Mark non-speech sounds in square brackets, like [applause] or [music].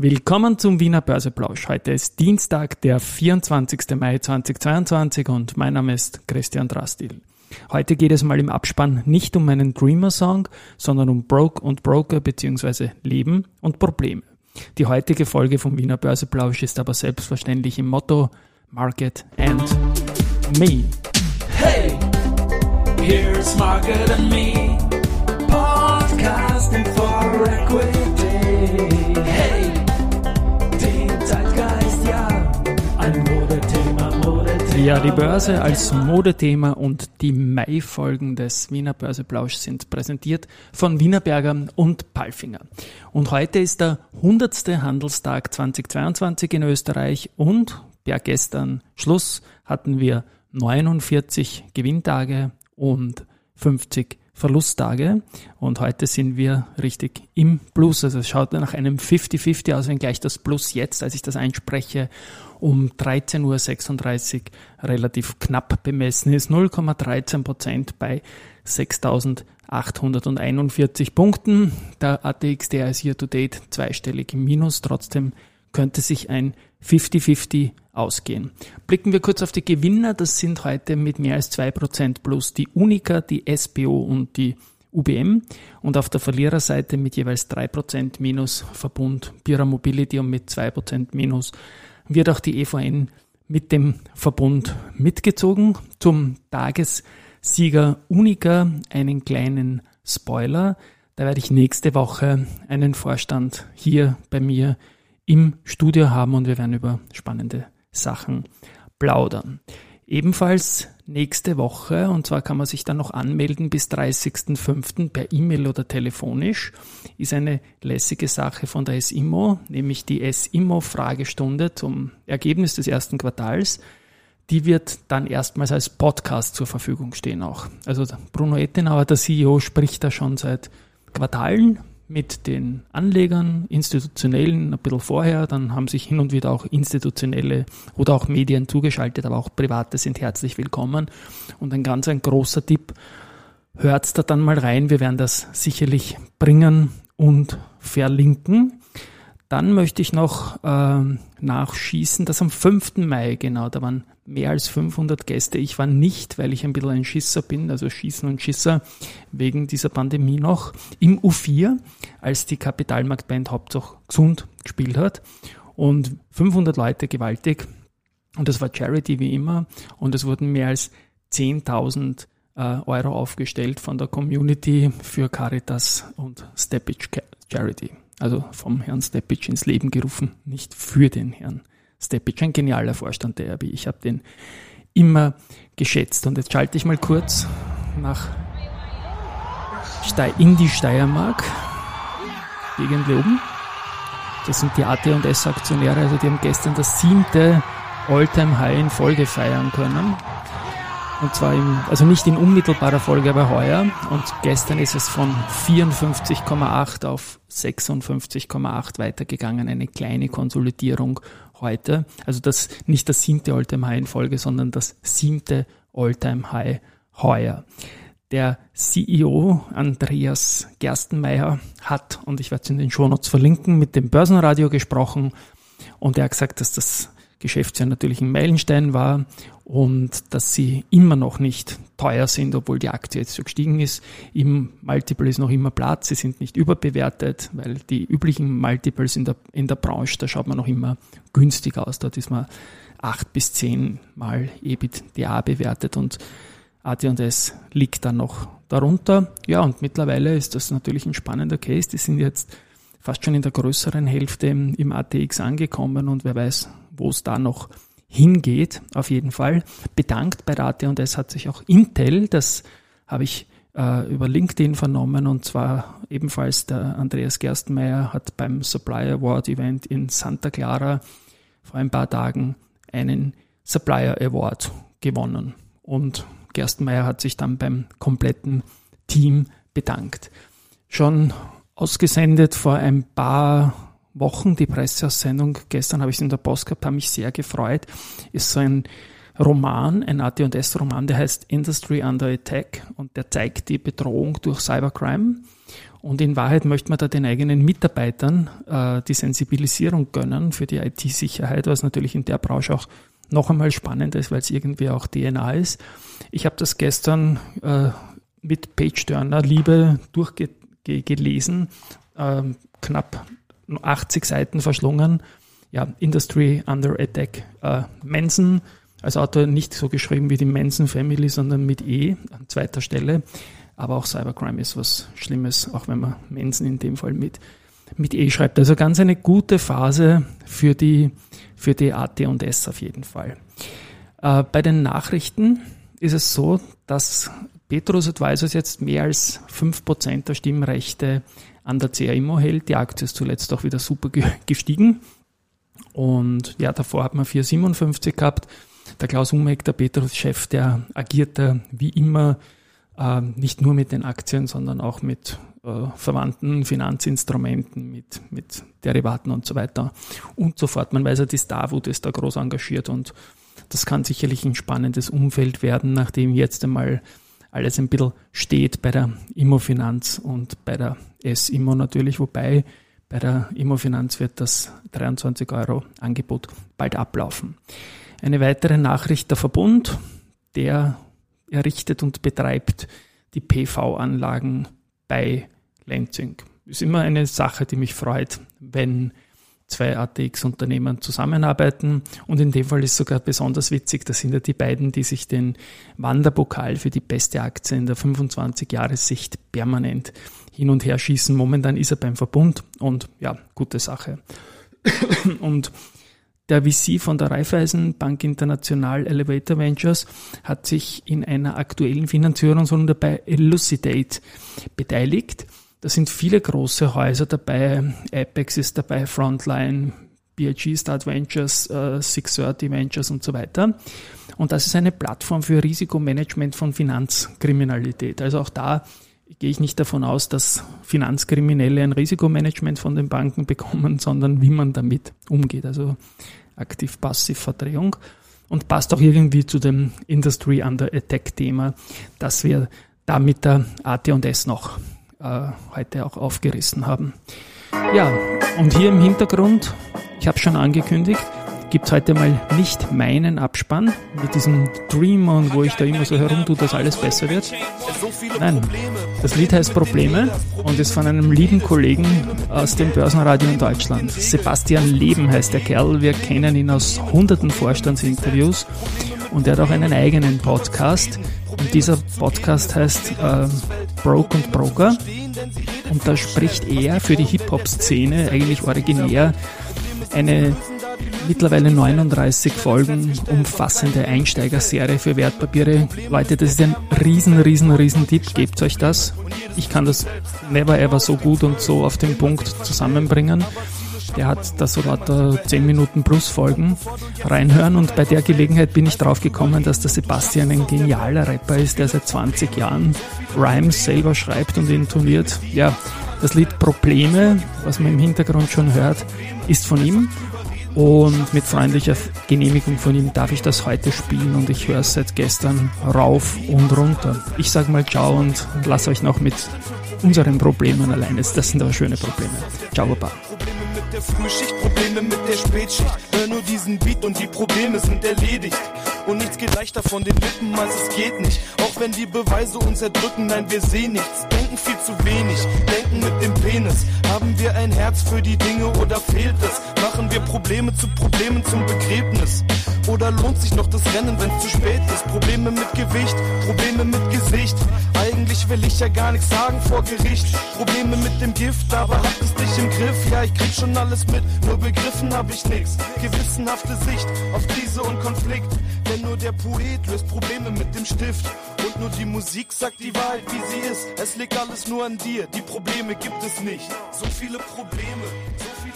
Willkommen zum Wiener Börseplausch. Heute ist Dienstag, der 24. Mai 2022 und mein Name ist Christian Drastil. Heute geht es mal im Abspann nicht um meinen Dreamer-Song, sondern um Broke und Broker bzw. Leben und Probleme. Die heutige Folge vom Wiener Börseplausch ist aber selbstverständlich im Motto Market and Me. Hey, here's Market and Me, podcasting for equity. Ja, die Börse als Modethema und die Mai-Folgen des Wiener Börseplausch sind präsentiert von Wienerberger und Palfinger. Und heute ist der 100. Handelstag 2022 in Österreich und per gestern Schluss hatten wir 49 Gewinntage und 50 Verlusttage und heute sind wir richtig im Plus. Also es schaut nach einem 50-50 aus, wenn gleich das Plus jetzt, als ich das einspreche, um 13.36 Uhr relativ knapp bemessen ist. 0,13 Prozent bei 6.841 Punkten. Der ATX, der ist hier to date zweistellig im Minus. Trotzdem könnte sich ein 50-50 ausgehen. Blicken wir kurz auf die Gewinner. Das sind heute mit mehr als 2% plus die Unica, die SBO und die UBM und auf der Verliererseite mit jeweils 3% minus Verbund Bira Mobility und mit 2% minus wird auch die EVN mit dem Verbund mitgezogen. Zum Tagessieger Unica einen kleinen Spoiler. Da werde ich nächste Woche einen Vorstand hier bei mir im Studio haben und wir werden über spannende Sachen plaudern. Ebenfalls nächste Woche, und zwar kann man sich dann noch anmelden bis 30.05. per E-Mail oder telefonisch, ist eine lässige Sache von der SIMO, nämlich die SIMO-Fragestunde zum Ergebnis des ersten Quartals. Die wird dann erstmals als Podcast zur Verfügung stehen auch. Also Bruno Ettenauer, der CEO, spricht da schon seit Quartalen mit den Anlegern, institutionellen ein bisschen vorher, dann haben sich hin und wieder auch institutionelle oder auch Medien zugeschaltet, aber auch private sind herzlich willkommen. Und ein ganz ein großer Tipp, hört da dann mal rein, wir werden das sicherlich bringen und verlinken. Dann möchte ich noch äh, nachschießen, dass am 5. Mai, genau, da waren mehr als 500 Gäste. Ich war nicht, weil ich ein bisschen ein Schisser bin, also Schießen und Schisser, wegen dieser Pandemie noch, im U4, als die Kapitalmarktband Hauptsache gesund gespielt hat. Und 500 Leute gewaltig. Und das war Charity wie immer. Und es wurden mehr als 10.000 äh, Euro aufgestellt von der Community für Caritas und Steppage Charity also vom Herrn Stepic ins Leben gerufen, nicht für den Herrn Stepic. Ein genialer Vorstand der RB. Ich habe den immer geschätzt. Und jetzt schalte ich mal kurz nach in die Steiermark, Gegend oben. Das sind die AT&S-Aktionäre, also die haben gestern das siebte All-Time-High in Folge feiern können. Und zwar im, also nicht in unmittelbarer Folge, aber heuer. Und gestern ist es von 54,8 auf 56,8 weitergegangen. Eine kleine Konsolidierung heute. Also das, nicht das siebte Alltime High in Folge, sondern das siebte Alltime High heuer. Der CEO Andreas Gerstenmeier hat, und ich werde es in den Shownotes verlinken, mit dem Börsenradio gesprochen und er hat gesagt, dass das Geschäftsjahr natürlich ein Meilenstein war und dass sie immer noch nicht teuer sind, obwohl die Aktie jetzt so gestiegen ist. Im Multiple ist noch immer Platz, sie sind nicht überbewertet, weil die üblichen Multiples in der, in der Branche, da schaut man noch immer günstig aus. Dort ist man acht bis zehn Mal EBITDA bewertet und AT&S liegt dann noch darunter. Ja, und mittlerweile ist das natürlich ein spannender Case. Die sind jetzt fast schon in der größeren Hälfte im ATX angekommen und wer weiß, wo es da noch hingeht, auf jeden Fall. Bedankt bei Rate und es hat sich auch Intel, das habe ich äh, über LinkedIn vernommen und zwar ebenfalls der Andreas Gerstenmeier hat beim Supplier Award Event in Santa Clara vor ein paar Tagen einen Supplier Award gewonnen und Gerstenmeier hat sich dann beim kompletten Team bedankt. Schon ausgesendet vor ein paar Wochen die Presseaussendung. Gestern habe ich es in der Post gehabt, habe mich sehr gefreut. Ist so ein Roman, ein AT&S-Roman, der heißt Industry Under Attack und der zeigt die Bedrohung durch Cybercrime. Und in Wahrheit möchte man da den eigenen Mitarbeitern äh, die Sensibilisierung gönnen für die IT-Sicherheit, was natürlich in der Branche auch noch einmal spannend ist, weil es irgendwie auch DNA ist. Ich habe das gestern äh, mit Page Turner Liebe durchgelesen, äh, knapp 80 Seiten verschlungen. Ja, Industry Under Attack. Äh, Manson als Autor nicht so geschrieben wie die Manson Family, sondern mit E an zweiter Stelle. Aber auch Cybercrime ist was Schlimmes, auch wenn man Manson in dem Fall mit, mit E schreibt. Also ganz eine gute Phase für die, für die AT und S auf jeden Fall. Äh, bei den Nachrichten ist es so, dass Petrus Advisors jetzt mehr als 5% der Stimmrechte an der CA Immo hält. Die Aktie ist zuletzt auch wieder super [laughs] gestiegen. Und ja, davor hat man 4,57 gehabt. Der Klaus Umeck, der Petrus-Chef, der agierte wie immer äh, nicht nur mit den Aktien, sondern auch mit äh, verwandten Finanzinstrumenten, mit, mit Derivaten und so weiter und so fort. Man weiß ja, die Starwood ist da groß engagiert und das kann sicherlich ein spannendes Umfeld werden, nachdem jetzt einmal alles ein bisschen steht bei der Immofinanz und bei der S-Immo natürlich, wobei bei der Immofinanz wird das 23 Euro Angebot bald ablaufen. Eine weitere Nachricht der Verbund, der errichtet und betreibt die PV-Anlagen bei Lenzing. Ist immer eine Sache, die mich freut, wenn zwei ATX-Unternehmen zusammenarbeiten. Und in dem Fall ist sogar besonders witzig, das sind ja die beiden, die sich den Wanderpokal für die beste Aktie in der 25-Jahressicht permanent hin und her schießen. Momentan ist er beim Verbund und ja, gute Sache. [coughs] Und der VC von der Raiffeisen Bank International Elevator Ventures hat sich in einer aktuellen Finanzierungsrunde bei Elucidate beteiligt. Da sind viele große Häuser dabei. Apex ist dabei, Frontline, BIG Start Ventures, äh, 630 Ventures und so weiter. Und das ist eine Plattform für Risikomanagement von Finanzkriminalität. Also auch da gehe ich nicht davon aus, dass Finanzkriminelle ein Risikomanagement von den Banken bekommen, [laughs] sondern wie man damit umgeht. Also Aktiv-Passiv-Verdrehung. Und passt auch irgendwie zu dem Industry Under Attack Thema, das wir da mit der AT&S noch äh, heute auch aufgerissen haben. Ja, und hier im Hintergrund, ich habe schon angekündigt, gibt es heute mal nicht meinen Abspann mit diesem Dream und wo ich da immer so herumtue, dass alles besser wird. Nein, das Lied heißt Probleme und ist von einem lieben Kollegen aus dem Börsenradio in Deutschland. Sebastian Leben heißt der Kerl. Wir kennen ihn aus hunderten Vorstandsinterviews und er hat auch einen eigenen Podcast. Und dieser Podcast heißt äh, Broke und Broker. Und da spricht er für die Hip-Hop-Szene eigentlich originär eine mittlerweile 39 Folgen umfassende Einsteigerserie für Wertpapiere. Leute, das ist ein riesen, riesen, riesen Tipp. Gebt euch das. Ich kann das never ever so gut und so auf den Punkt zusammenbringen. Der hat da so lauter 10 Minuten plus Folgen reinhören und bei der Gelegenheit bin ich drauf gekommen, dass der Sebastian ein genialer Rapper ist, der seit 20 Jahren Rhymes selber schreibt und intoniert. Ja, das Lied Probleme, was man im Hintergrund schon hört, ist von ihm und mit freundlicher Genehmigung von ihm darf ich das heute spielen und ich höre es seit gestern rauf und runter. Ich sage mal ciao und lasse euch noch mit unseren Problemen allein. Das sind aber schöne Probleme. Ciao, Baba. Der Frühschicht, Probleme mit der Spätschicht. Hör nur diesen Beat und die Probleme sind erledigt. Und nichts geht leichter von den Lippen, als es geht nicht. Auch wenn die Beweise uns erdrücken, nein, wir sehen nichts. Denken viel zu wenig, denken mit dem Penis. Haben wir ein Herz für die Dinge oder fehlt es? Machen wir Probleme zu Problemen zum Begräbnis? Oder lohnt sich noch das Rennen, wenn es zu spät ist? Probleme mit Gewicht, Probleme mit Gesicht. Eigentlich will ich ja gar nichts sagen vor Gericht. Probleme mit dem Gift, aber hat es dich im Griff. Ja, ich krieg schon alles mit, nur begriffen hab ich nix. Gewissenhafte Sicht auf Krise und Konflikt. Denn nur der Poet löst Probleme mit dem Stift. Und nur die Musik sagt die Wahrheit, wie sie ist. Es liegt alles nur an dir, die Probleme gibt es nicht. So viele Probleme, so viele